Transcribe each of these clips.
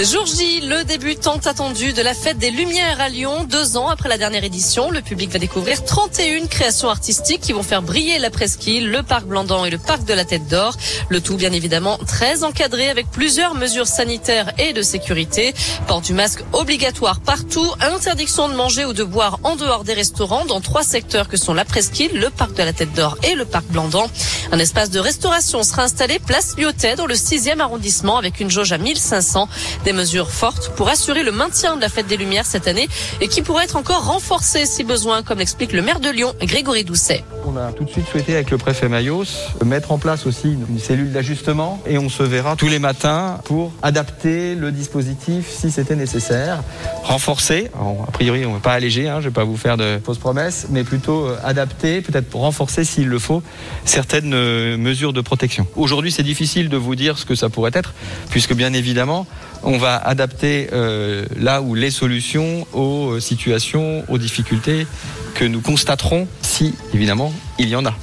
Jour J, le début tant attendu de la fête des Lumières à Lyon. Deux ans après la dernière édition, le public va découvrir 31 créations artistiques qui vont faire briller la presqu'île, le parc Blandan et le parc de la Tête d'Or. Le tout, bien évidemment, très encadré avec plusieurs mesures sanitaires et de sécurité. Port du masque obligatoire partout, interdiction de manger ou de boire en dehors des restaurants dans trois secteurs que sont la presqu'île, le parc de la Tête d'Or et le parc Blandan. Un espace de restauration sera installé place Lyotet dans le 6e arrondissement avec une jauge à 1500 des mesures fortes pour assurer le maintien de la fête des Lumières cette année et qui pourrait être encore renforcée si besoin, comme l'explique le maire de Lyon, Grégory Doucet. On a tout de suite souhaité avec le préfet Mayos mettre en place aussi une cellule d'ajustement et on se verra tous les matins pour adapter le dispositif si c'était nécessaire, renforcer. a priori, on ne va pas alléger, hein, je ne vais pas vous faire de fausses promesses, mais plutôt euh, adapter, peut-être pour renforcer s'il le faut, certaines euh, mesures de protection. Aujourd'hui, c'est difficile de vous dire ce que ça pourrait être, puisque bien évidemment, on va adapter euh, là où les solutions aux situations, aux difficultés que nous constaterons si évidemment il y en a.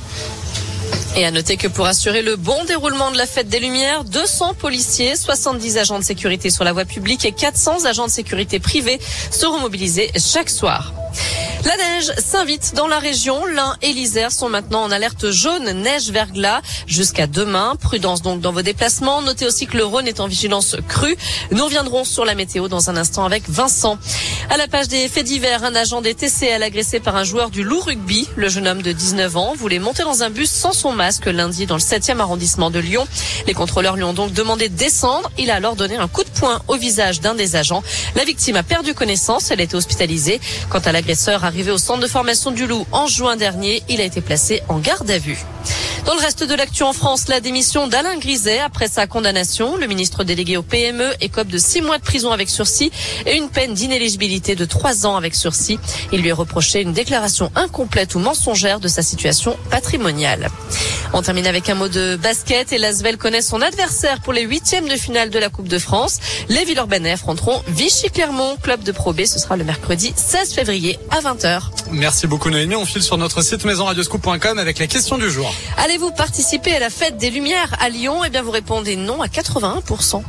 Et à noter que pour assurer le bon déroulement de la fête des Lumières, 200 policiers, 70 agents de sécurité sur la voie publique et 400 agents de sécurité privés seront mobilisés chaque soir. La neige s'invite dans la région. L'Ain et l'Isère sont maintenant en alerte jaune neige verglas jusqu'à demain. Prudence donc dans vos déplacements. Notez aussi que le Rhône est en vigilance crue. Nous reviendrons sur la météo dans un instant avec Vincent. À la page des faits divers, un agent des TCL agressé par un joueur du loup rugby. Le jeune homme de 19 ans voulait monter dans un bus sans son masque lundi dans le 7e arrondissement de Lyon. Les contrôleurs lui ont donc demandé de descendre. Il a alors donné un coup de poing au visage d'un des agents. La victime a perdu connaissance. Elle a été hospitalisée. Quant à l'agresseur arrivé au centre de formation du Loup en juin dernier, il a été placé en garde à vue. Dans le reste de l'actu en France, la démission d'Alain Griset après sa condamnation. Le ministre délégué au PME écope de six mois de prison avec sursis et une peine d'inéligibilité de trois ans avec sursis. Il lui est reproché une déclaration incomplète ou mensongère de sa situation patrimoniale. On termine avec un mot de basket et l'Asvel connaît son adversaire pour les huitièmes de finale de la Coupe de France. Les Villeurbanais affronteront Vichy-Clermont, club de Pro B. Ce sera le mercredi 16 février à 20h. Merci beaucoup Noémie. On file sur notre site maisonradioscoop.com avec les questions du jour. Allez-vous participer à la fête des Lumières à Lyon? Eh bien, vous répondez non à 81%.